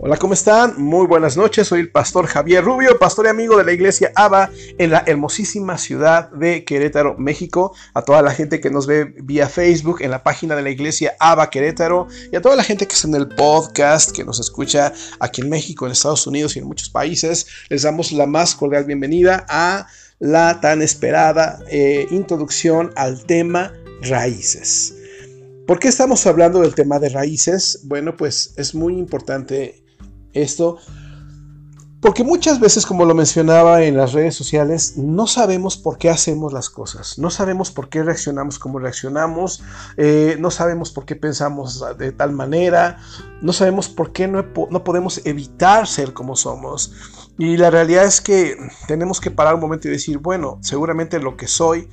Hola, ¿cómo están? Muy buenas noches. Soy el pastor Javier Rubio, pastor y amigo de la iglesia ABA en la hermosísima ciudad de Querétaro, México. A toda la gente que nos ve vía Facebook en la página de la iglesia ABA Querétaro y a toda la gente que está en el podcast, que nos escucha aquí en México, en Estados Unidos y en muchos países, les damos la más cordial bienvenida a la tan esperada eh, introducción al tema raíces. ¿Por qué estamos hablando del tema de raíces? Bueno, pues es muy importante esto porque muchas veces, como lo mencionaba en las redes sociales, no sabemos por qué hacemos las cosas, no sabemos por qué reaccionamos como reaccionamos, eh, no sabemos por qué pensamos de tal manera, no sabemos por qué no, no podemos evitar ser como somos. Y la realidad es que tenemos que parar un momento y decir, bueno, seguramente lo que soy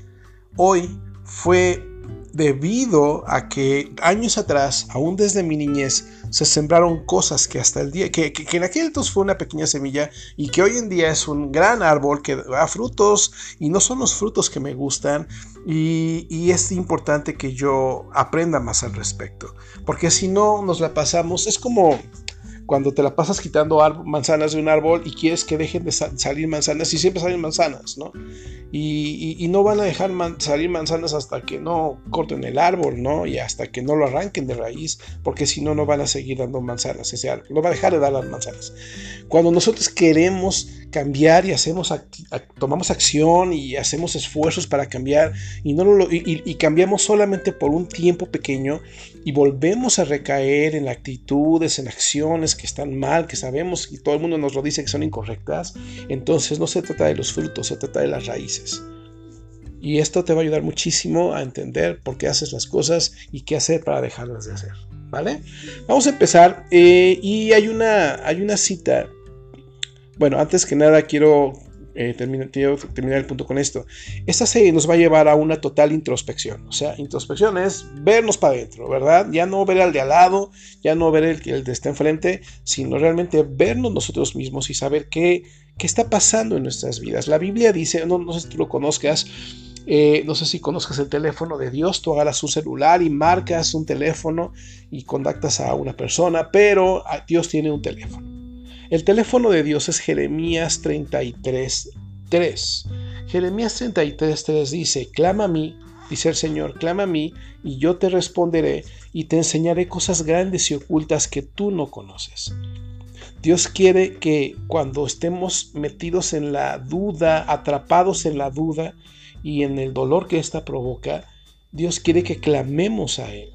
hoy fue debido a que años atrás, aún desde mi niñez, se sembraron cosas que hasta el día, que, en aquel entonces fue una pequeña semilla y que hoy en día es un gran árbol que da frutos y no son los frutos que me gustan y, y es importante que yo aprenda más al respecto, porque si no nos la pasamos, es como cuando te la pasas quitando manzanas de un árbol y quieres que dejen de salir manzanas y siempre salen manzanas, ¿no? Y, no van a dejar salir manzanas hasta que no corten el árbol, ¿no? Y hasta que no lo arranquen de raíz, porque si no, no van a seguir dando manzanas ese árbol, no va a dejar de dar las manzanas. Cuando nosotros queremos cambiar y hacemos tomamos acción y hacemos esfuerzos para cambiar y, no lo, y, cambiamos solamente por un tiempo pequeño y volvemos a recaer en actitudes, en acciones que están mal, que sabemos y todo el mundo nos lo dice que son incorrectas, entonces no se trata de los frutos, se trata de las raíces. Y esto te va a ayudar muchísimo a entender por qué haces las cosas y qué hacer para dejarlas de hacer. ¿Vale? Vamos a empezar. Eh, y hay una, hay una cita bueno, antes que nada quiero, eh, terminar, el punto con esto. Esta serie nos va a llevar a una total introspección. O sea, introspección es vernos para adentro, ¿verdad? Ya no ver al de al lado, ya no ver el, el de está enfrente, sino realmente vernos nosotros mismos y saber qué, qué está pasando en nuestras vidas. La Biblia dice, no, no sé si tú lo conozcas, eh, no sé si conozcas el teléfono de Dios, tú agarras un celular y marcas un teléfono y contactas a una persona, pero Dios tiene un teléfono. El teléfono de Dios es Jeremías 33.3. Jeremías 33.3 dice, clama a mí, dice el Señor, clama a mí, y yo te responderé, y te enseñaré cosas grandes y ocultas que tú no conoces. Dios quiere que cuando estemos metidos en la duda, atrapados en la duda y en el dolor que ésta provoca, Dios quiere que clamemos a Él.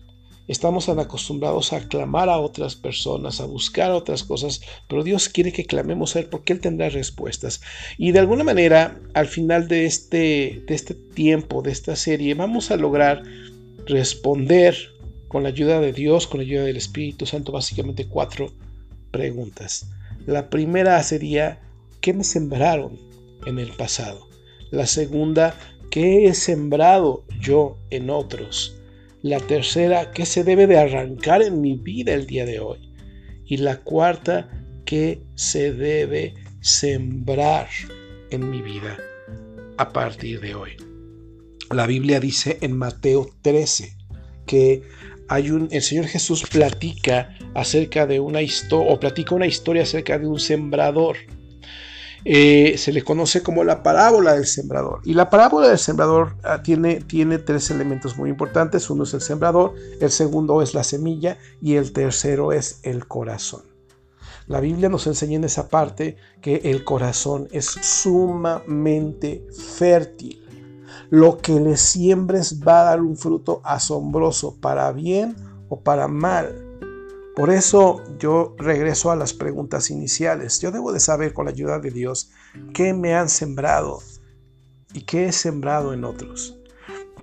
Estamos tan acostumbrados a clamar a otras personas, a buscar otras cosas, pero Dios quiere que clamemos a Él porque Él tendrá respuestas. Y de alguna manera, al final de este, de este tiempo, de esta serie, vamos a lograr responder con la ayuda de Dios, con la ayuda del Espíritu Santo, básicamente cuatro preguntas. La primera sería, ¿qué me sembraron en el pasado? La segunda, ¿qué he sembrado yo en otros? La tercera, ¿qué se debe de arrancar en mi vida el día de hoy? Y la cuarta, ¿qué se debe sembrar en mi vida a partir de hoy? La Biblia dice en Mateo 13 que hay un, el Señor Jesús platica acerca de una historia, o platica una historia acerca de un sembrador eh, se le conoce como la parábola del sembrador. Y la parábola del sembrador ah, tiene, tiene tres elementos muy importantes. Uno es el sembrador, el segundo es la semilla y el tercero es el corazón. La Biblia nos enseña en esa parte que el corazón es sumamente fértil. Lo que le siembres va a dar un fruto asombroso para bien o para mal. Por eso yo regreso a las preguntas iniciales. Yo debo de saber con la ayuda de Dios qué me han sembrado y qué he sembrado en otros.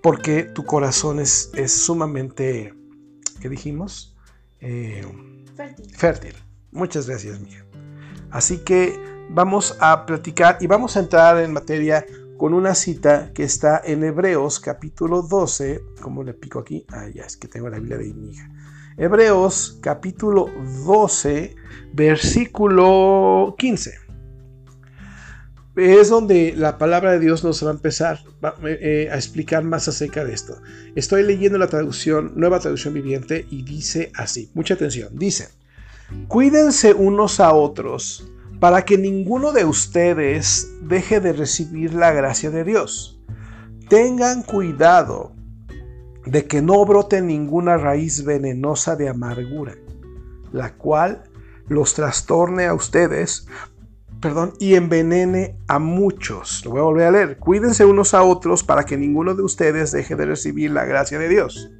Porque tu corazón es, es sumamente, ¿qué dijimos? Eh, fértil. fértil. Muchas gracias, mija. Así que vamos a platicar y vamos a entrar en materia con una cita que está en Hebreos capítulo 12, como le pico aquí, ah, ya es que tengo la Biblia de mi hija. Hebreos capítulo 12, versículo 15. Es donde la palabra de Dios nos va a empezar eh, eh, a explicar más acerca de esto. Estoy leyendo la traducción, nueva traducción viviente, y dice así, mucha atención, dice, Cuídense unos a otros para que ninguno de ustedes deje de recibir la gracia de Dios. Tengan cuidado de que no brote ninguna raíz venenosa de amargura, la cual los trastorne a ustedes, perdón, y envenene a muchos. Lo voy a volver a leer. Cuídense unos a otros para que ninguno de ustedes deje de recibir la gracia de Dios.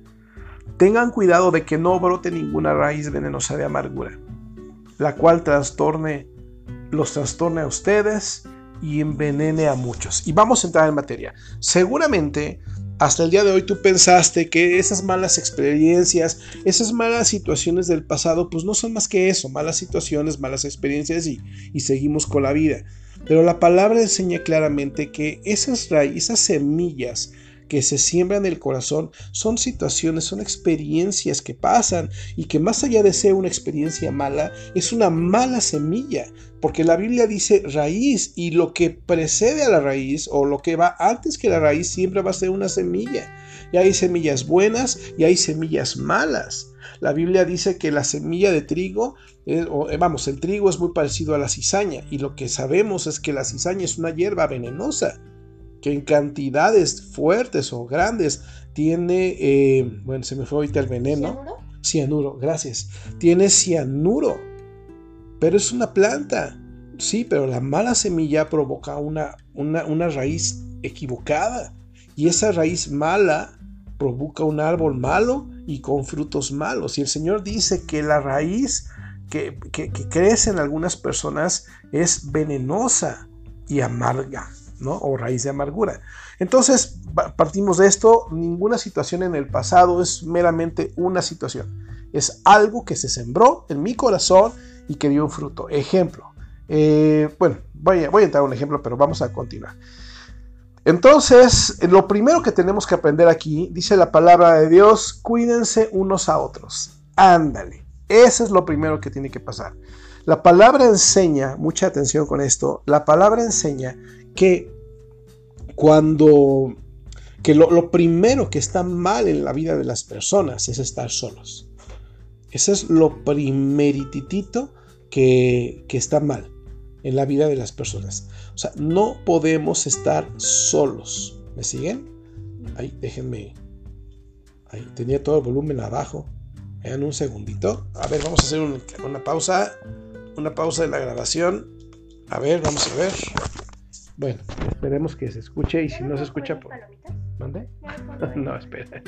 Tengan cuidado de que no brote ninguna raíz venenosa de amargura, la cual trastorne, los trastorne a ustedes y envenene a muchos. Y vamos a entrar en materia. Seguramente hasta el día de hoy tú pensaste que esas malas experiencias, esas malas situaciones del pasado, pues no son más que eso, malas situaciones, malas experiencias y, y seguimos con la vida. Pero la palabra enseña claramente que esas raíces, esas semillas que se siembran en el corazón son situaciones, son experiencias que pasan y que más allá de ser una experiencia mala, es una mala semilla, porque la Biblia dice raíz y lo que precede a la raíz o lo que va antes que la raíz siempre va a ser una semilla. Y hay semillas buenas y hay semillas malas. La Biblia dice que la semilla de trigo, eh, eh, vamos, el trigo es muy parecido a la cizaña y lo que sabemos es que la cizaña es una hierba venenosa que en cantidades fuertes o grandes tiene, eh, bueno, se me fue ahorita el veneno. ¿Cianuro? Cianuro, gracias. Tiene cianuro, pero es una planta. Sí, pero la mala semilla provoca una, una, una raíz equivocada y esa raíz mala provoca un árbol malo y con frutos malos. Y el Señor dice que la raíz que, que, que crece en algunas personas es venenosa y amarga. O raíz de amargura. Entonces, partimos de esto, ninguna situación en el pasado es meramente una situación. Es algo que se sembró en mi corazón y que dio un fruto. Ejemplo. Eh, bueno, voy a, voy a entrar a un ejemplo, pero vamos a continuar. Entonces, lo primero que tenemos que aprender aquí, dice la palabra de Dios, cuídense unos a otros. Ándale. Ese es lo primero que tiene que pasar. La palabra enseña, mucha atención con esto, la palabra enseña que cuando que lo, primero que está mal en la vida de las personas es estar solos. Eso es lo primeritito que, que está mal en la vida de las personas. O sea, no podemos estar solos. ¿Me siguen? Ahí, déjenme. Ahí, tenía todo el volumen abajo. En un segundito. A ver, vamos a hacer una pausa. Una pausa de la grabación. A ver, vamos a ver. Bueno, esperemos que se escuche y si no se escucha, pues... ¿Dónde? no, espera.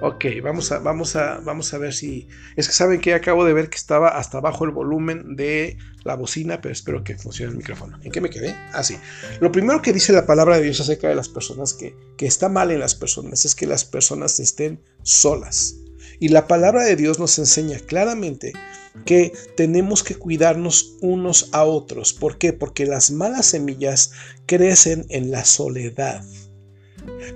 Ok, vamos a, vamos, a, vamos a ver si... Es que saben que acabo de ver que estaba hasta abajo el volumen de la bocina, pero espero que funcione el micrófono. ¿En qué me quedé? Ah, sí. Lo primero que dice la palabra de Dios acerca de las personas, que, que está mal en las personas, es que las personas estén solas. Y la palabra de Dios nos enseña claramente que tenemos que cuidarnos unos a otros. ¿Por qué? Porque las malas semillas crecen en la soledad.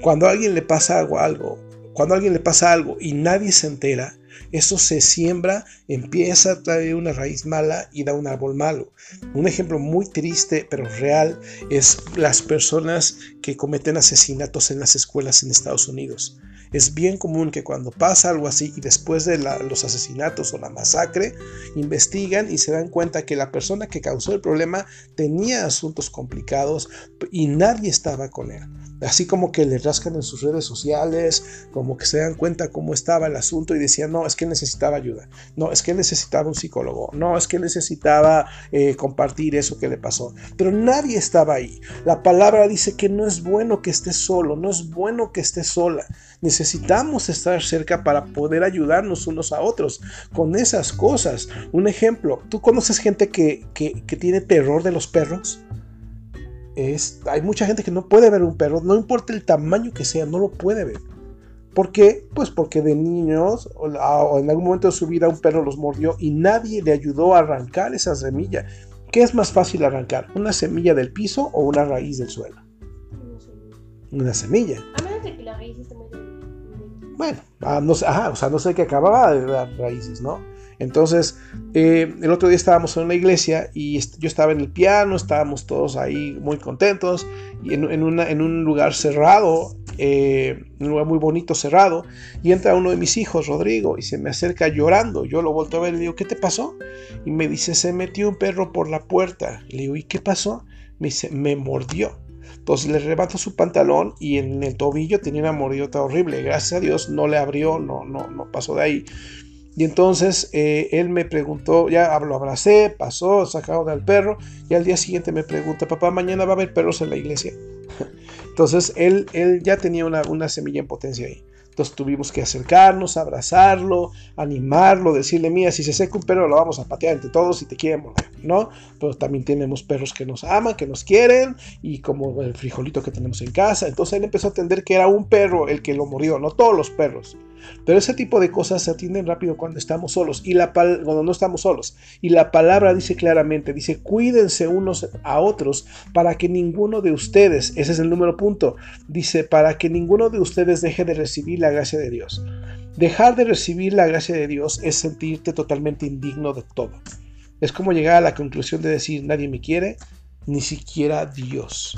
Cuando a alguien le pasa algo, cuando alguien le pasa algo y nadie se entera, eso se siembra, empieza a traer una raíz mala y da un árbol malo. Un ejemplo muy triste pero real es las personas que cometen asesinatos en las escuelas en Estados Unidos. Es bien común que cuando pasa algo así y después de los asesinatos o la masacre, investigan y se dan cuenta que la persona que causó el problema tenía asuntos complicados y nadie estaba con él. Así como que le rascan en sus redes sociales, como que se dan cuenta cómo estaba el asunto y decían, no, es que necesitaba ayuda, no, es que necesitaba un psicólogo, no, es que necesitaba eh, compartir eso que le pasó. Pero nadie estaba ahí. La palabra dice que no es bueno que esté solo, no es bueno que esté sola. Necesitamos estar cerca para poder ayudarnos unos a otros con esas cosas. Un ejemplo, ¿tú conoces gente que, tiene terror de los perros? Es, hay mucha gente que no puede ver un perro, no importa el tamaño que sea, no lo puede ver. ¿Por qué? Pues porque de niños o, o, en algún momento de su vida un perro los mordió y nadie le ayudó a arrancar esa semilla. ¿Qué es más fácil arrancar? ¿Una semilla del piso o una raíz del suelo? Una semilla. A menos de que la raíz esté muy bueno, ah, no sé, o sea, no sé qué acababa de dar raíces, ¿no? Entonces, eh, el otro día estábamos en una iglesia y yo estaba en el piano, estábamos todos ahí muy contentos y en, un lugar cerrado eh, un lugar muy bonito, cerrado, y entra uno de mis hijos, Rodrigo, y se me acerca llorando. Yo lo vuelto a ver y le digo, ¿qué te pasó? Y me dice, se metió un perro por la puerta. Le digo, ¿y qué pasó? Me dice, me mordió. Entonces le rebato su pantalón y en el tobillo tenía una mordida horrible. Gracias a Dios no le abrió, no, no, no pasó de ahí. Y entonces eh, él me preguntó, ya lo abracé, pasó, sacado del perro, y al día siguiente me pregunta, papá, mañana va a haber perros en la iglesia. Entonces él, él ya tenía una, una semilla en potencia ahí. Entonces tuvimos que acercarnos, abrazarlo, animarlo, decirle, mira, si se seca un perro lo vamos a patear entre todos y te quieren ¿no? Pero también tenemos perros que nos aman, que nos quieren, y como el frijolito que tenemos en casa. Entonces él empezó a entender que era un perro el que lo murió, no todos los perros. Pero ese tipo de cosas se atienden rápido cuando estamos solos y la cuando no estamos solos. Y la palabra dice claramente, dice, cuídense unos a otros para que ninguno de ustedes, ese es el número punto, dice, para que ninguno de ustedes deje de recibir la gracia de Dios. Dejar de recibir la gracia de Dios es sentirte totalmente indigno de todo. Es como llegar a la conclusión de decir, nadie me quiere, ni siquiera Dios.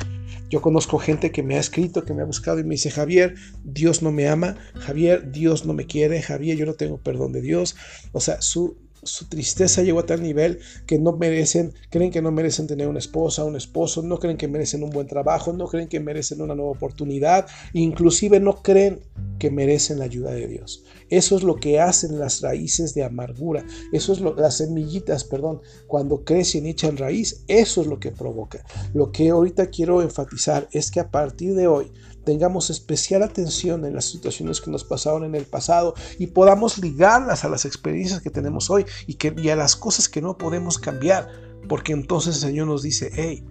Yo conozco gente que me ha escrito, que me ha buscado y me dice, Javier, Dios no me ama, Javier, Dios no me quiere, Javier, yo no tengo perdón de Dios. O sea, su, su tristeza llegó a tal nivel que no merecen, creen que no merecen tener una esposa, un esposo, no creen que merecen un buen trabajo, no creen que merecen una nueva oportunidad, inclusive no creen que merecen la ayuda de Dios. Eso es lo que hacen las raíces de amargura, eso es lo, las semillitas, perdón, cuando crecen y echan raíz, eso es lo que provoca. Lo que ahorita quiero enfatizar es que a partir de hoy tengamos especial atención en las situaciones que nos pasaron en el pasado y podamos ligarlas a las experiencias que tenemos hoy y, que, a las cosas que no podemos cambiar. Porque entonces el Señor nos dice, hey,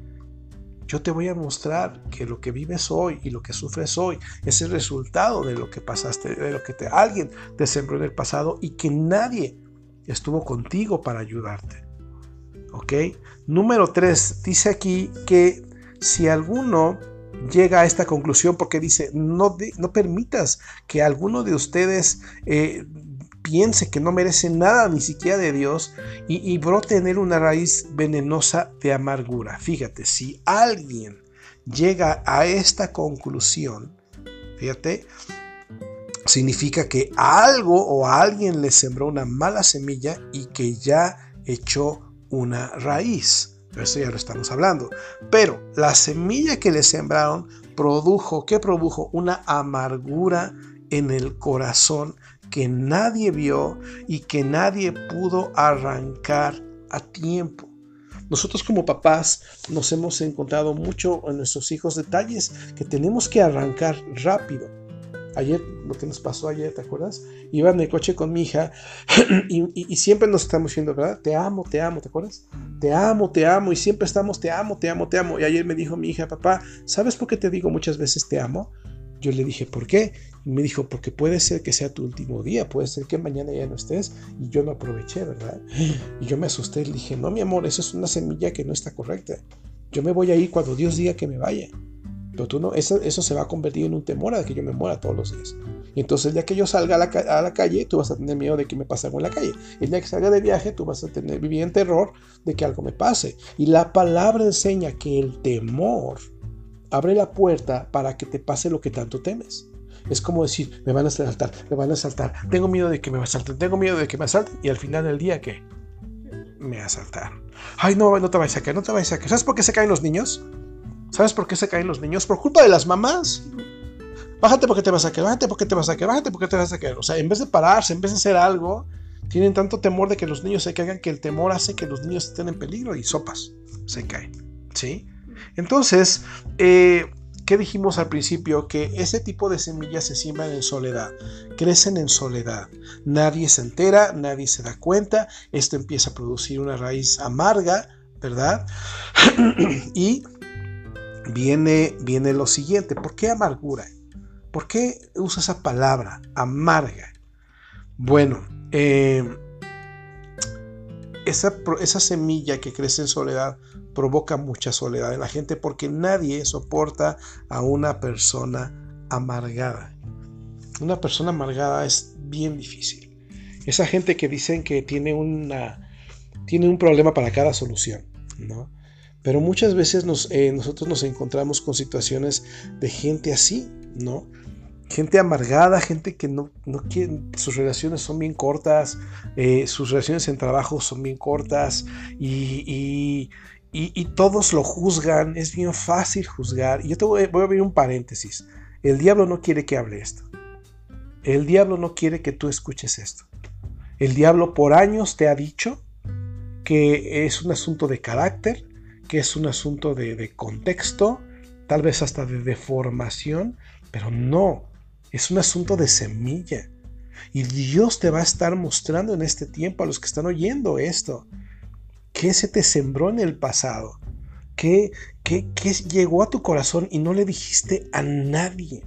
yo te voy a mostrar que lo que vives hoy y lo que sufres hoy es el resultado de lo que pasaste, de lo que te, alguien te sembró en el pasado y que nadie estuvo contigo para ayudarte. ¿Ok? Número 3, dice aquí que si alguno llega a esta conclusión porque dice, no, no permitas que alguno de ustedes eh, piense que no merece nada ni siquiera de Dios y, y brote una raíz venenosa de amargura. Fíjate, si alguien llega a esta conclusión, fíjate, significa que algo o alguien le sembró una mala semilla y que ya echó una raíz. Eso ya lo estamos hablando. Pero la semilla que le sembraron produjo, ¿qué produjo? Una amargura en el corazón que nadie vio y que nadie pudo arrancar a tiempo. Nosotros como papás nos hemos encontrado mucho en nuestros hijos detalles que tenemos que arrancar rápido ayer, lo que nos pasó ayer, ¿te acuerdas? Iba en el coche con mi hija y, siempre nos estamos diciendo, ¿verdad? Te amo, te amo, ¿te acuerdas? Te amo, te amo y siempre estamos, te amo, te amo, te amo. Y ayer me dijo mi hija, papá, ¿sabes por qué te digo muchas veces te amo? Yo le dije, ¿por qué? Y me dijo, porque puede ser que sea tu último día, puede ser que mañana ya no estés y yo no aproveché, ¿verdad? Y yo me asusté y le dije, no, mi amor, eso es una semilla que no está correcta. Yo me voy a ir cuando Dios diga que me vaya. Pero tú no, eso, eso se va a convertir en un temor a que yo me muera todos los días. Y entonces el día que yo salga a la, a la, calle, tú vas a tener miedo de que me pase algo en la calle. El día que salga de viaje, tú vas a tener, vivir en terror de que algo me pase. Y la palabra enseña que el temor abre la puerta para que te pase lo que tanto temes. Es como decir, me van a asaltar, me van a asaltar, tengo miedo de que me asalten, tengo miedo de que me asalten. Y al final del día, ¿qué? Me asaltaron. Ay, no, no te vayas a caer, no te vayas a caer. ¿Sabes por qué se caen los niños? ¿Sabes por qué se caen los niños? Por culpa de las mamás. Bájate porque te vas a caer, bájate porque te vas a caer, bájate porque te vas a caer. O sea, en vez de pararse, en vez de hacer algo, tienen tanto temor de que los niños se caigan que el temor hace que los niños estén en peligro y sopas, se caen. ¿Sí? Entonces, eh, ¿qué dijimos al principio? Que ese tipo de semillas se siembran en soledad, crecen en soledad. Nadie se entera, nadie se da cuenta, esto empieza a producir una raíz amarga, ¿verdad? y viene, viene lo siguiente. ¿Por qué amargura? ¿Por qué usa esa palabra, amarga? Bueno, eh, esa, esa semilla que crece en soledad provoca mucha soledad en la gente porque nadie soporta a una persona amargada. Una persona amargada es bien difícil. Esa gente que dicen que tiene, una, tiene un problema para cada solución, ¿no? Pero muchas veces eh, nosotros nos encontramos con situaciones de gente así, ¿no? Gente amargada, gente que no, quiere, sus relaciones son bien cortas, eh, sus relaciones en trabajo son bien cortas y, todos lo juzgan, es bien fácil juzgar. Yo te voy, voy a abrir un paréntesis. El diablo no quiere que hable esto. El diablo no quiere que tú escuches esto. El diablo por años te ha dicho que es un asunto de carácter, que es un asunto de, contexto, tal vez hasta de deformación, pero no, es un asunto de semilla. Y Dios te va a estar mostrando en este tiempo a los que están oyendo esto, qué se te sembró en el pasado, qué, qué, qué llegó a tu corazón y no le dijiste a nadie.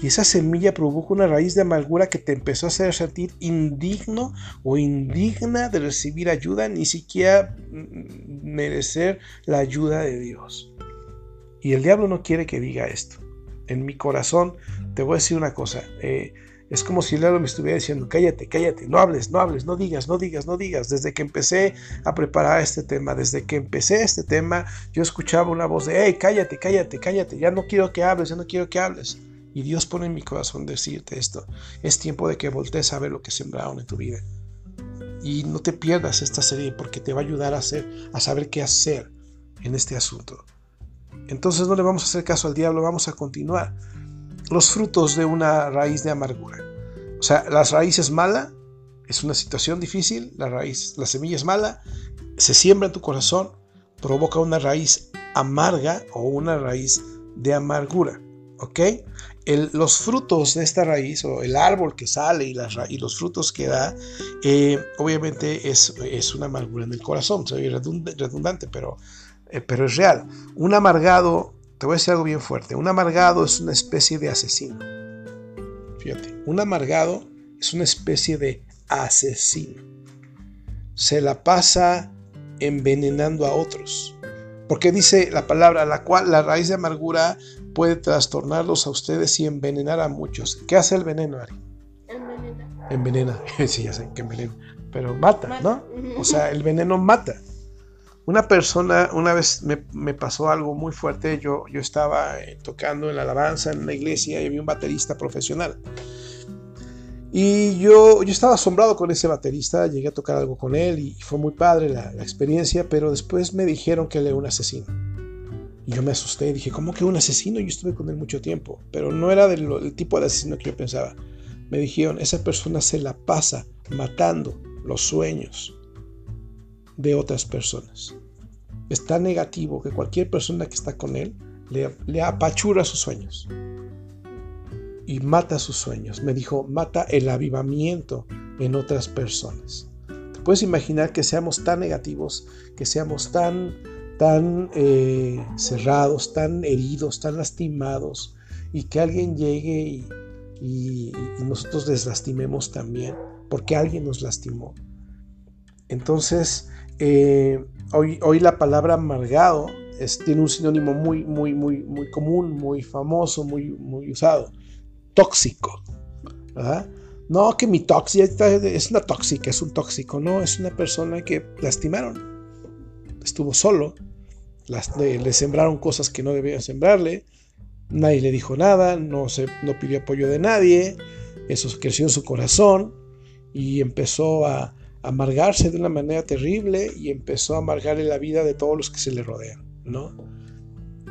Y esa semilla produjo una raíz de amargura que te empezó a hacer sentir indigno o indigna de recibir ayuda, ni siquiera merecer la ayuda de Dios. Y el diablo no quiere que diga esto. En mi corazón te voy a decir una cosa. Eh, es como si el diablo me estuviera diciendo, cállate, cállate, no hables, no hables, no digas, no digas, no digas. Desde que empecé a preparar este tema, desde que empecé este tema, yo escuchaba una voz de, hey, cállate, cállate, cállate, ya no quiero que hables, ya no quiero que hables. Dios pone en mi corazón decirte esto. Es tiempo de que voltees a ver lo que sembraron en tu vida. Y no te pierdas esta serie porque te va a ayudar a, hacer, a saber qué hacer en este asunto. Entonces no le vamos a hacer caso al diablo, vamos a continuar. Los frutos de una raíz de amargura. O sea, la raíz es mala, es una situación difícil, la raíz, la semilla es mala, se siembra en tu corazón, provoca una raíz amarga o una raíz de amargura. ¿Ok? Los frutos de esta raíz o el árbol que sale y, los frutos que da, eh, obviamente es, es, una amargura en el corazón. Soy redundante, pero, eh, pero es real. Un amargado, te voy a decir algo bien fuerte, un amargado es una especie de asesino. Fíjate, un amargado es una especie de asesino. Se la pasa envenenando a otros. Porque dice la palabra, la cual la raíz de amargura puede trastornarlos a ustedes y envenenar a muchos. ¿Qué hace el veneno, Ari? Envenena. Envenena. sí, ya sé que envenena. Pero mata, ¿no? O sea, el veneno mata. Una persona, una vez me, pasó algo muy fuerte. Yo, yo estaba eh, tocando en la alabanza en una iglesia y había un baterista profesional. Y yo, yo estaba asombrado con ese baterista, llegué a tocar algo con él y fue muy padre la, experiencia, pero después me dijeron que él era un asesino. Y yo me asusté y dije, ¿cómo que un asesino? Yo estuve con él mucho tiempo, pero no era del, tipo de asesino que yo pensaba. Me dijeron, esa persona se la pasa matando los sueños de otras personas. Es tan negativo que cualquier persona que está con él le, le apachura sus sueños y mata sus sueños. Me dijo, mata el avivamiento en otras personas. ¿Te puedes imaginar que seamos tan negativos, que seamos tan tan eh, cerrados, tan heridos, tan lastimados, y que alguien llegue y, nosotros les lastimemos también, porque alguien nos lastimó. Entonces, eh, hoy, hoy, la palabra amargado tiene un sinónimo muy, muy, muy, muy común, muy famoso, muy, muy usado. Tóxico. No, que mi tóxica es una tóxica, es un tóxico. No, es una persona que lastimaron. Estuvo solo, le, sembraron cosas que no debían sembrarle, nadie le dijo nada, no, se, no pidió apoyo de nadie, eso creció en su corazón y empezó a amargarse de una manera terrible y empezó a amargarle la vida de todos los que se le rodean, ¿no?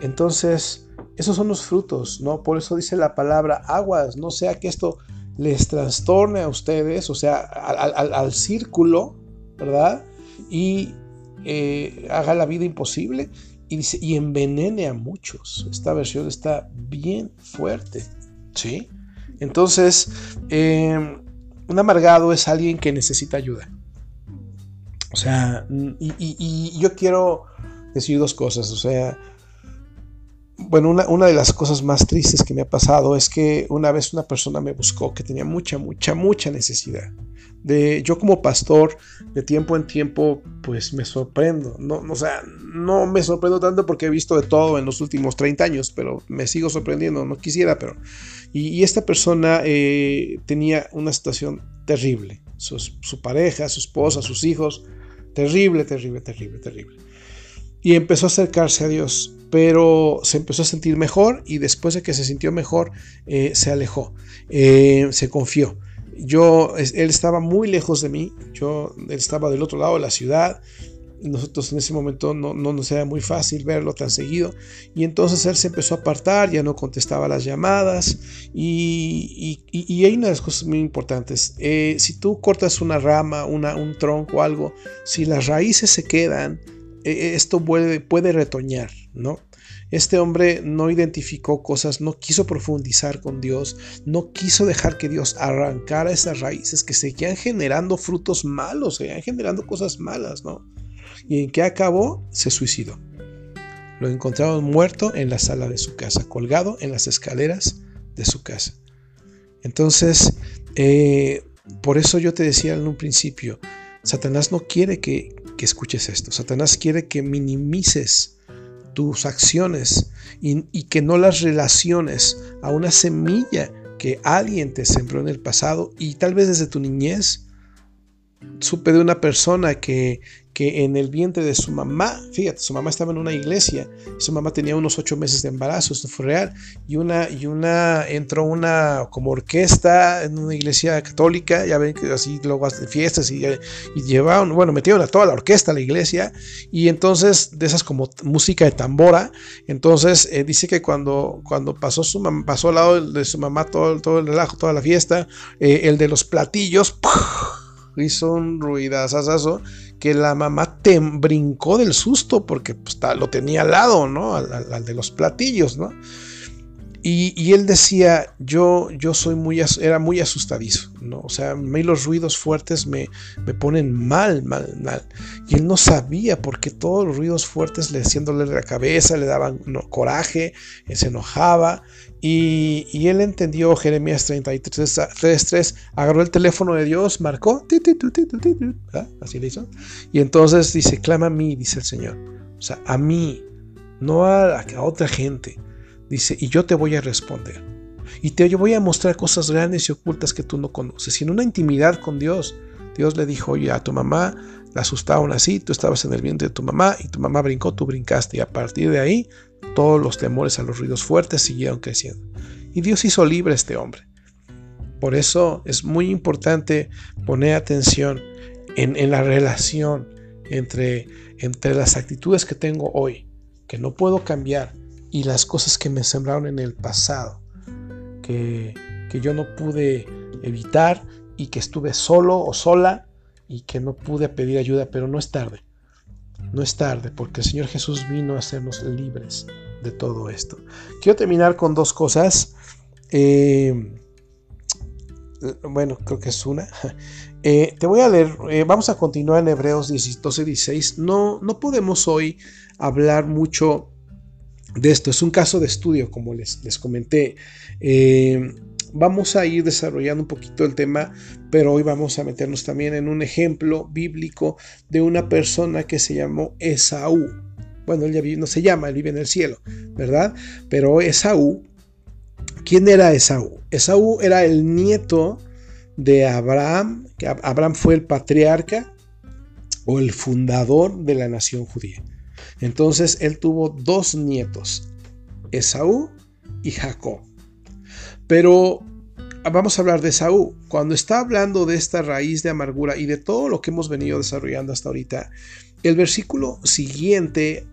Entonces, esos son los frutos, ¿no? Por eso dice la palabra aguas, no sea que esto les trastorne a ustedes, o sea, al, círculo, ¿verdad? Y eh, haga la vida imposible y envenene a muchos. Esta versión está bien fuerte. ¿sí? Entonces, em, un amargado es alguien que necesita ayuda. O sea, y, y, yo quiero decir dos cosas. O sea, bueno, una, de las cosas más tristes que me ha pasado es que una vez una persona me buscó que tenía mucha, mucha, mucha necesidad de yo como pastor de tiempo en tiempo pues me sorprendo no o sea no me sorprendo tanto porque he visto de todo en los últimos 30 años pero me sigo sorprendiendo no quisiera pero y, esta persona eh, tenía una situación terrible su, pareja su esposa sus hijos terrible terrible terrible terrible y empezó a acercarse a Dios, pero se empezó a sentir mejor y después de que se sintió mejor, eh, se alejó, eh, se confió. Yo, él estaba muy lejos de mí, yo él estaba del otro lado de la ciudad, nosotros en ese momento no, no, nos era muy fácil verlo tan seguido y entonces él se empezó a apartar, ya no contestaba las llamadas y, hay una de las cosas muy importantes, eh, si tú cortas una rama, una, un tronco o algo, si las raíces se quedan, esto puede, puede retoñar, ¿no? Este hombre no identificó cosas, no quiso profundizar con Dios, no quiso dejar que Dios arrancara esas raíces que seguían generando frutos malos, seguían generando cosas malas, ¿no? ¿Y en qué acabó? Se suicidó. Lo encontraron muerto en la sala de su casa, colgado en las escaleras de su casa. Entonces, eh, por eso yo te decía en un principio, Satanás no quiere que, escuches esto. Satanás quiere que minimices tus acciones y, y, que no las relaciones a una semilla que alguien te sembró en el pasado y tal vez desde tu niñez supe de una persona que, que en el vientre de su mamá, fíjate, su mamá estaba en una iglesia, su mamá tenía unos ocho meses de embarazo, esto fue real, y una, y una, entró una como orquesta en una iglesia católica, ya ven que así luego hacen fiestas y, y llevaron, bueno, metieron a toda la orquesta a la iglesia, y entonces de esas como música de tambora, entonces eh, dice que cuando, cuando pasó, su pasó al lado de su mamá todo, todo el relajo, toda la fiesta, eh, el de los platillos, hizo un ruidazazazo que la mamá te brincó del susto porque pues, lo tenía al lado, ¿no? Al, de los platillos, ¿no? Y, él decía, yo, yo soy muy, era muy asustadizo, ¿no? O sea, a los ruidos fuertes me, me ponen mal, mal, mal. Y él no sabía por qué todos los ruidos fuertes le haciéndole la cabeza, le daban coraje, se enojaba. Y, él entendió Jeremías 33.3, agarró el teléfono de Dios, marcó, así le hizo. Y entonces dice, clama a mí, dice el Señor. O sea, a mí, no a, a otra gente. Dice, y yo te voy a responder. Y te yo voy a mostrar cosas grandes y ocultas que tú no conoces. Y en una intimidad con Dios, Dios le dijo, oye, a tu mamá la asustaron así, tú estabas en el vientre de tu mamá y tu mamá brincó, tú brincaste. Y a partir de ahí todos los temores a los ruidos fuertes siguieron creciendo. Y Dios hizo libre a este hombre. Por eso es muy importante poner atención en, la relación entre, entre las actitudes que tengo hoy, que no puedo cambiar, y las cosas que me sembraron en el pasado, que, que yo no pude evitar y que estuve solo o sola y que no pude pedir ayuda, pero no es tarde. No es tarde porque el Señor Jesús vino a hacernos libres de todo esto. Quiero terminar con dos cosas. Eh, bueno, creo que es una. Eh, te voy a leer, eh, vamos a continuar en Hebreos 12, 16. No, no podemos hoy hablar mucho de esto. Es un caso de estudio, como les, les comenté vamos a ir desarrollando un poquito el tema, pero hoy vamos a meternos también en un ejemplo bíblico de una persona que se llamó Esaú. Bueno, él ya no se llama, él vive en el cielo, ¿verdad? Pero Esaú, ¿quién era Esaú? Esaú era el nieto de Abraham, que Abraham fue el patriarca o el fundador de la nación judía. Entonces él tuvo dos nietos, Esaú y Jacob. Pero vamos a hablar de Saúl. Cuando está hablando de esta raíz de amargura y de todo lo que hemos venido desarrollando hasta ahorita, el versículo siguiente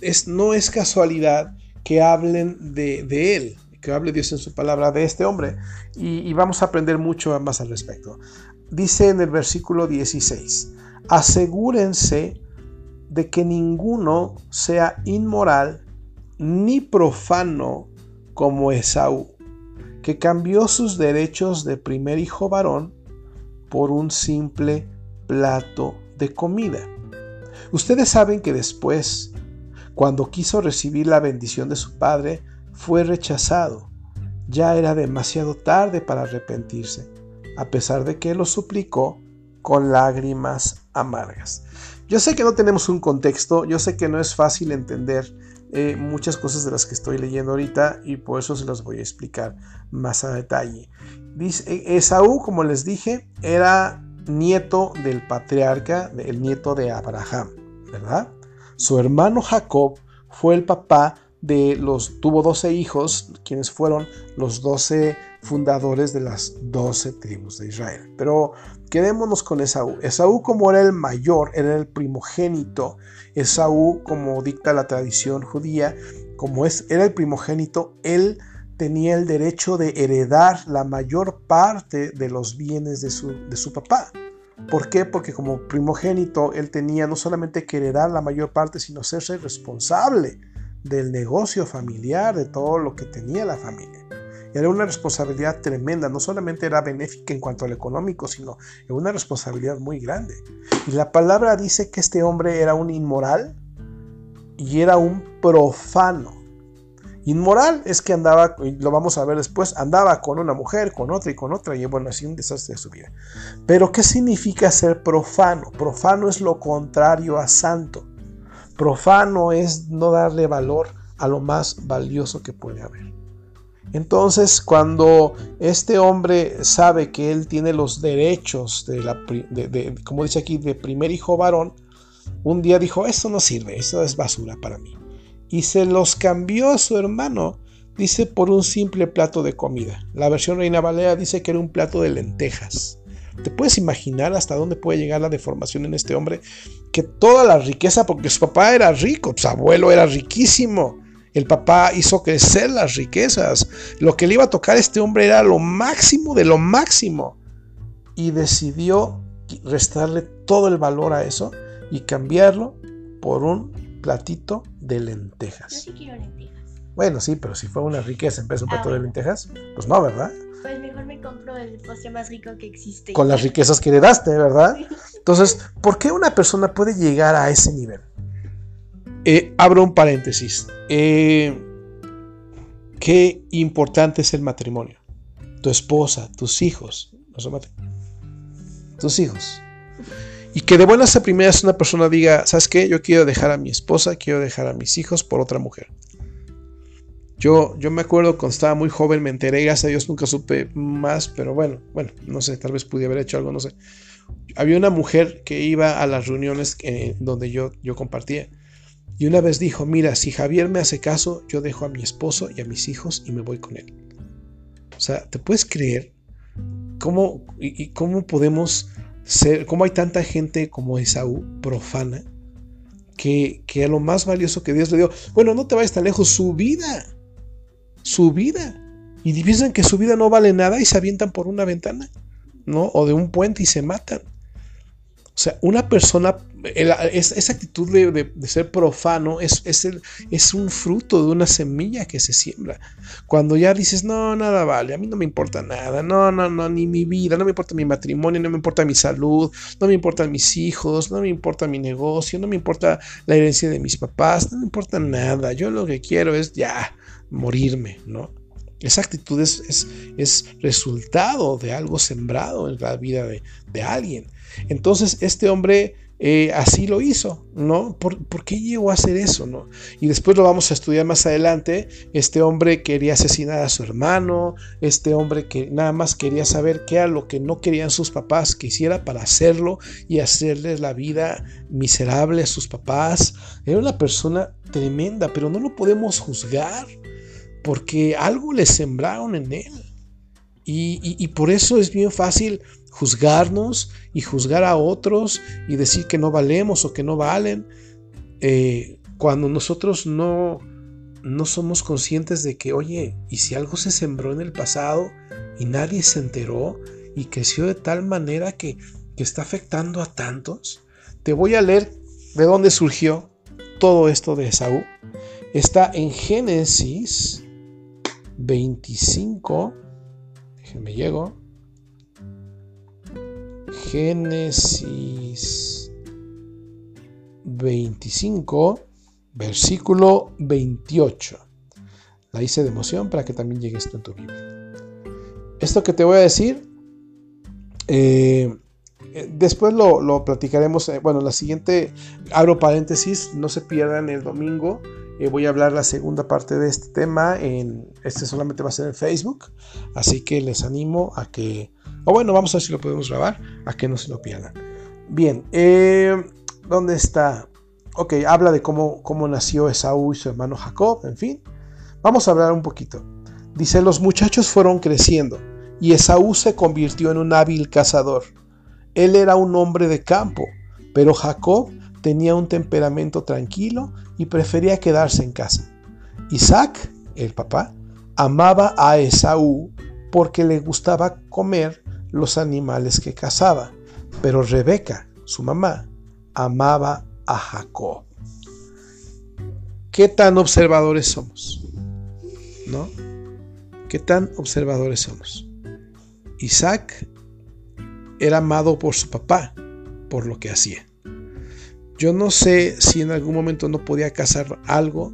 es, no es casualidad que hablen de, él, que hable Dios en su palabra de este hombre. Y, y vamos a aprender mucho más al respecto. Dice en el versículo 16, asegúrense de que ninguno sea inmoral ni profano como Esaú que cambió sus derechos de primer hijo varón por un simple plato de comida. Ustedes saben que después, cuando quiso recibir la bendición de su padre, fue rechazado. Ya era demasiado tarde para arrepentirse, a pesar de que lo suplicó con lágrimas amargas. Yo sé que no tenemos un contexto, yo sé que no es fácil entender eh, muchas cosas de las que estoy leyendo ahorita y por eso se las voy a explicar más a detalle. Dice, e, Esaú, como les dije, era nieto del patriarca, el nieto de Abraham, ¿verdad? Su hermano Jacob fue el papá de los, tuvo 12 hijos, quienes fueron los 12 fundadores de las 12 tribus de Israel. Pero quedémonos con Esaú. Esaú como era el mayor, era el primogénito. Esaú, como dicta la tradición judía, como es, era el primogénito, él tenía el derecho de heredar la mayor parte de los bienes de su, de su papá. ¿Por qué? Porque como primogénito él tenía no solamente que heredar la mayor parte, sino serse responsable del negocio familiar, de todo lo que tenía la familia. Era una responsabilidad tremenda, no solamente era benéfica en cuanto al económico, sino una responsabilidad muy grande. Y la palabra dice que este hombre era un inmoral y era un profano. Inmoral es que andaba, lo vamos a ver después, andaba con una mujer, con otra y con otra, y bueno, así un desastre de su vida. Pero ¿qué significa ser profano? Profano es lo contrario a santo. Profano es no darle valor a lo más valioso que puede haber. Entonces, cuando este hombre sabe que él tiene los derechos de como dice aquí, de primer hijo varón, un día dijo, esto no sirve, esto es basura para mí. Y se los cambió a su hermano, dice, por un simple plato de comida. La versión Reina Valera dice que era un plato de lentejas. ¿Te puedes imaginar hasta dónde puede llegar la deformación en este hombre? Que toda la riqueza, porque su papá era rico, su abuelo era riquísimo. El papá hizo crecer las riquezas. Lo que le iba a tocar a este hombre era lo máximo de lo máximo. Y decidió restarle todo el valor a eso y cambiarlo por un platito de lentejas. Yo sí quiero lentejas. Bueno, sí, pero si fue una riqueza en vez de un Ah, plato de lentejas, pues no, ¿verdad? Pues mejor me compro el postre más rico que existe. Con las riquezas que heredaste, ¿verdad? Entonces, ¿por qué una persona puede llegar a ese nivel? Eh, abro un paréntesis. Eh, qué importante es el matrimonio. Tu esposa, tus hijos. No. Tus hijos. Y que de buenas a primeras una persona diga, ¿sabes qué? Yo quiero dejar a mi esposa, quiero dejar a mis hijos por otra mujer. Yo, yo me acuerdo cuando estaba muy joven, me enteré, gracias a Dios nunca supe más, pero bueno, bueno, no sé, tal vez pude haber hecho algo, no sé. Había una mujer que iba a las reuniones eh, donde yo, yo compartía. Y una vez dijo, mira, si Javier me hace caso, yo dejo a mi esposo y a mis hijos y me voy con él. O sea, ¿te puedes creer cómo, y, cómo podemos ser, cómo hay tanta gente como Esaú, profana, que, que a lo más valioso que Dios le dio, bueno, no te vayas tan lejos, su vida, su vida. Y piensan que su vida no vale nada y se avientan por una ventana, ¿no? O de un puente y se matan. O sea, una persona, esa actitud de ser profano es, es, el- es un fruto de una semilla que se siembra. Cuando ya dices, no, nada vale, a mí no me importa nada, no, no, no, ni mi vida, no me importa mi matrimonio, no me importa mi salud, no me importan mis hijos, no me importa mi negocio, no me importa la herencia de mis papás, no me importa nada, yo lo que quiero es ya morirme, ¿no? Esa actitud es, es, es resultado de algo sembrado en la vida de, de alguien. Entonces este hombre eh, así lo hizo, ¿no? ¿Por, qué llegó a hacer eso, no? Y después lo vamos a estudiar más adelante. Este hombre quería asesinar a su hermano, este hombre que nada más quería saber qué era lo que no querían sus papás que hiciera para hacerlo y hacerles la vida miserable a sus papás. Era una persona tremenda, pero no lo podemos juzgar porque algo le sembraron en él. Y por eso es bien fácil juzgarnos y juzgar a otros y decir que no valemos o que no valen, eh, cuando nosotros no, no somos conscientes de que, oye, y si algo se sembró en el pasado y nadie se enteró y creció de tal manera que, que está afectando a tantos, te voy a leer de dónde surgió todo esto de Esaú. Está en Génesis 25. Déjenme llego. Génesis 25, versículo 28. La hice de emoción para que también llegue esto en tu Biblia. Esto que te voy a decir, eh, después lo, lo platicaremos. eh, bueno, la siguiente, abro paréntesis, no se pierdan el domingo. eh, voy a hablar la segunda parte de este tema. En, este solamente va a ser en Facebook. Así que les animo a que, bueno, vamos a ver si lo podemos grabar, a que no se lo pierdan. Bien, eh, ¿dónde está? ok, habla de cómo, cómo nació Esaú y su hermano Jacob, en fin. Vamos a hablar un poquito. Dice, los muchachos fueron creciendo y Esaú se convirtió en un hábil cazador. Él era un hombre de campo, pero Jacob tenía un temperamento tranquilo y prefería quedarse en casa. Isaac, el papá, amaba a Esaú porque le gustaba comer los animales que cazaba, pero Rebeca, su mamá, amaba a Jacob. ¿Qué tan observadores somos? ¿No? ¿Qué tan observadores somos? Isaac era amado por su papá, por lo que hacía. Yo no sé si en algún momento no podía cazar algo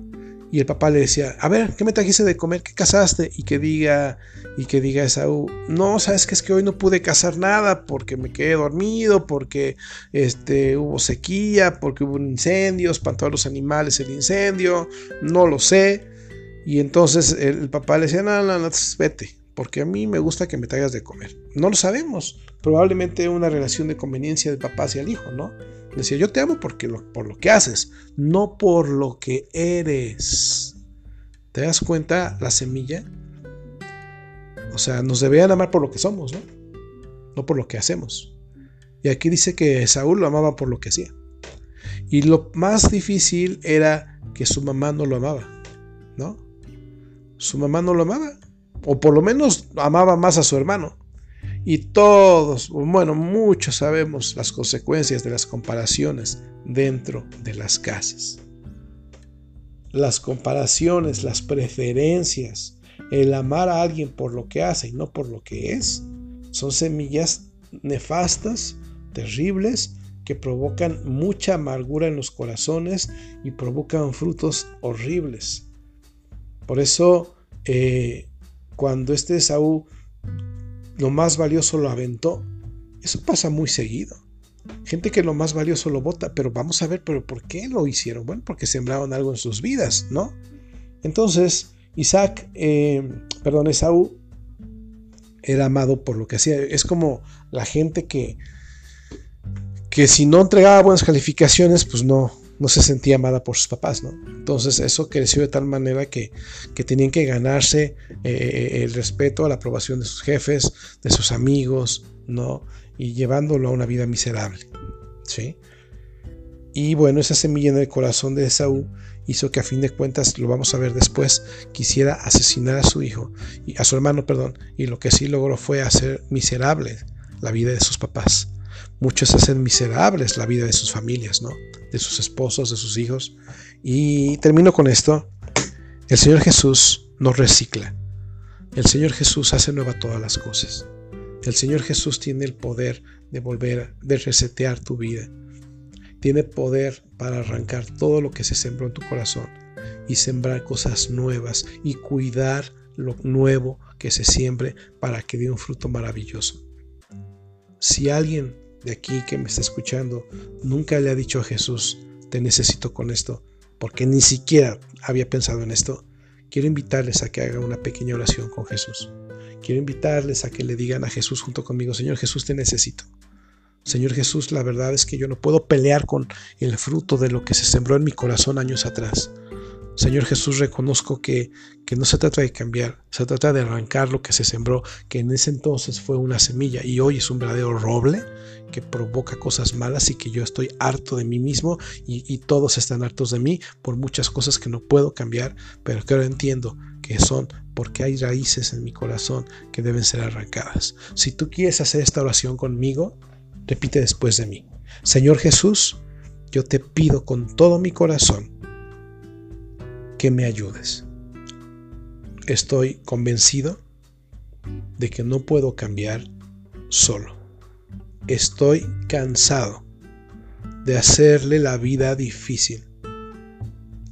y el papá le decía, a ver, ¿qué me trajiste de comer? ¿Qué cazaste? Y que diga, y que diga Esaú, no, sabes que es que hoy no pude cazar nada porque me quedé dormido, porque este, hubo sequía, porque hubo incendios, espantó a los animales el incendio, no lo sé. Y entonces el, papá le decía, no, no, no, vete, porque a mí me gusta que me traigas de comer. No lo sabemos, probablemente una relación de conveniencia del papá hacia el hijo, ¿no? Decía, yo te amo porque por lo que haces, no por lo que eres. ¿Te das cuenta la semilla? O sea, nos deberían amar por lo que somos, ¿no? No por lo que hacemos. Y aquí dice que Saúl lo amaba por lo que hacía. Y lo más difícil era que su mamá no lo amaba, ¿no? Su mamá no lo amaba. O por lo menos amaba más a su hermano. Y todos, bueno, muchos sabemos las consecuencias de las comparaciones dentro de las casas. Las comparaciones, las preferencias, el amar a alguien por lo que hace y no por lo que es, son semillas nefastas, terribles, que provocan mucha amargura en los corazones y provocan frutos horribles. Por eso, eh, cuando este Saúl lo más valioso lo aventó. Eso pasa muy seguido. Gente que lo más valioso lo vota, pero vamos a ver, pero ¿por qué lo hicieron? Bueno, porque sembraron algo en sus vidas, ¿no? Entonces, Isaac, eh, perdón, Esaú, era amado por lo que hacía. Es como la gente que, que si no entregaba buenas calificaciones, pues no, no se sentía amada por sus papás, ¿no? Entonces eso creció de tal manera que, tenían que ganarse eh, el respeto, la aprobación de sus jefes, de sus amigos, ¿no? Y llevándolo a una vida miserable, ¿sí? Y bueno, esa semilla en el corazón de Esaú hizo que a fin de cuentas, lo vamos a ver después, quisiera asesinar a su hijo, a su hermano, perdón, y lo que sí logró fue hacer miserable la vida de sus papás. Muchos hacen miserables la vida de sus familias, ¿no? De sus esposos, de sus hijos. Y termino con esto. El Señor Jesús nos recicla. El Señor Jesús hace nueva todas las cosas. El Señor Jesús tiene el poder de volver, de resetear tu vida. Tiene poder para arrancar todo lo que se sembró en tu corazón y sembrar cosas nuevas y cuidar lo nuevo que se siembre para que dé un fruto maravilloso. Si alguien de aquí que me está escuchando nunca le ha dicho a Jesús, te necesito con esto, porque ni siquiera había pensado en esto, quiero invitarles a que hagan una pequeña oración con Jesús. Quiero invitarles a que le digan a Jesús junto conmigo, Señor Jesús, te necesito. Señor Jesús, la verdad es que yo no puedo pelear con el fruto de lo que se sembró en mi corazón años atrás. Señor Jesús, reconozco que, que, no se trata de cambiar, se trata de arrancar lo que se sembró, que en ese entonces fue una semilla y hoy es un verdadero roble que provoca cosas malas y que yo estoy harto de mí mismo y, y todos están hartos de mí por muchas cosas que no puedo cambiar, pero que ahora entiendo que son porque hay raíces en mi corazón que deben ser arrancadas. Si tú quieres hacer esta oración conmigo, repite después de mí. Señor Jesús, yo te pido con todo mi corazón que me ayudes. Estoy convencido de que no puedo cambiar solo. Estoy cansado de hacerle la vida difícil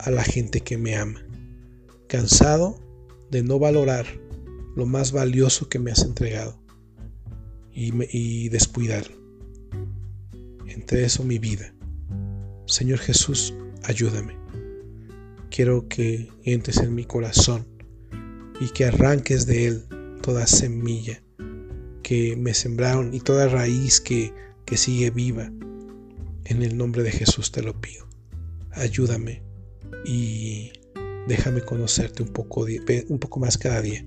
a la gente que me ama. Cansado de no valorar lo más valioso que me has entregado y, descuidar. Entre eso mi vida. Señor Jesús, ayúdame quiero que entres en mi corazón y que arranques de él toda semilla que me sembraron y toda raíz que, que sigue viva. En el nombre de Jesús te lo pido. ayúdame y déjame conocerte un poco, un poco más cada día.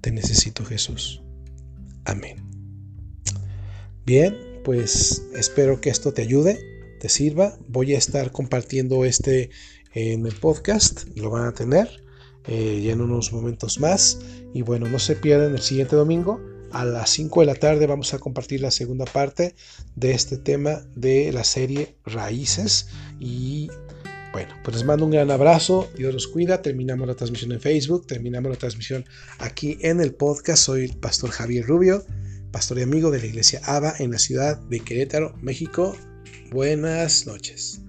Te necesito Jesús. Amén. Bien, pues espero que esto te ayude, te sirva. Voy a estar compartiendo este en el podcast, lo van a tener eh, ya en unos momentos más. Y bueno, no se pierdan el siguiente domingo a las 5 de la tarde vamos a compartir la segunda parte de este tema de la serie Raíces. Y bueno, pues les mando un gran abrazo, Dios los cuida, terminamos la transmisión en Facebook, terminamos la transmisión aquí en el podcast. Soy el pastor Javier Rubio, pastor y amigo de la iglesia ABA en la ciudad de Querétaro, México. Buenas noches.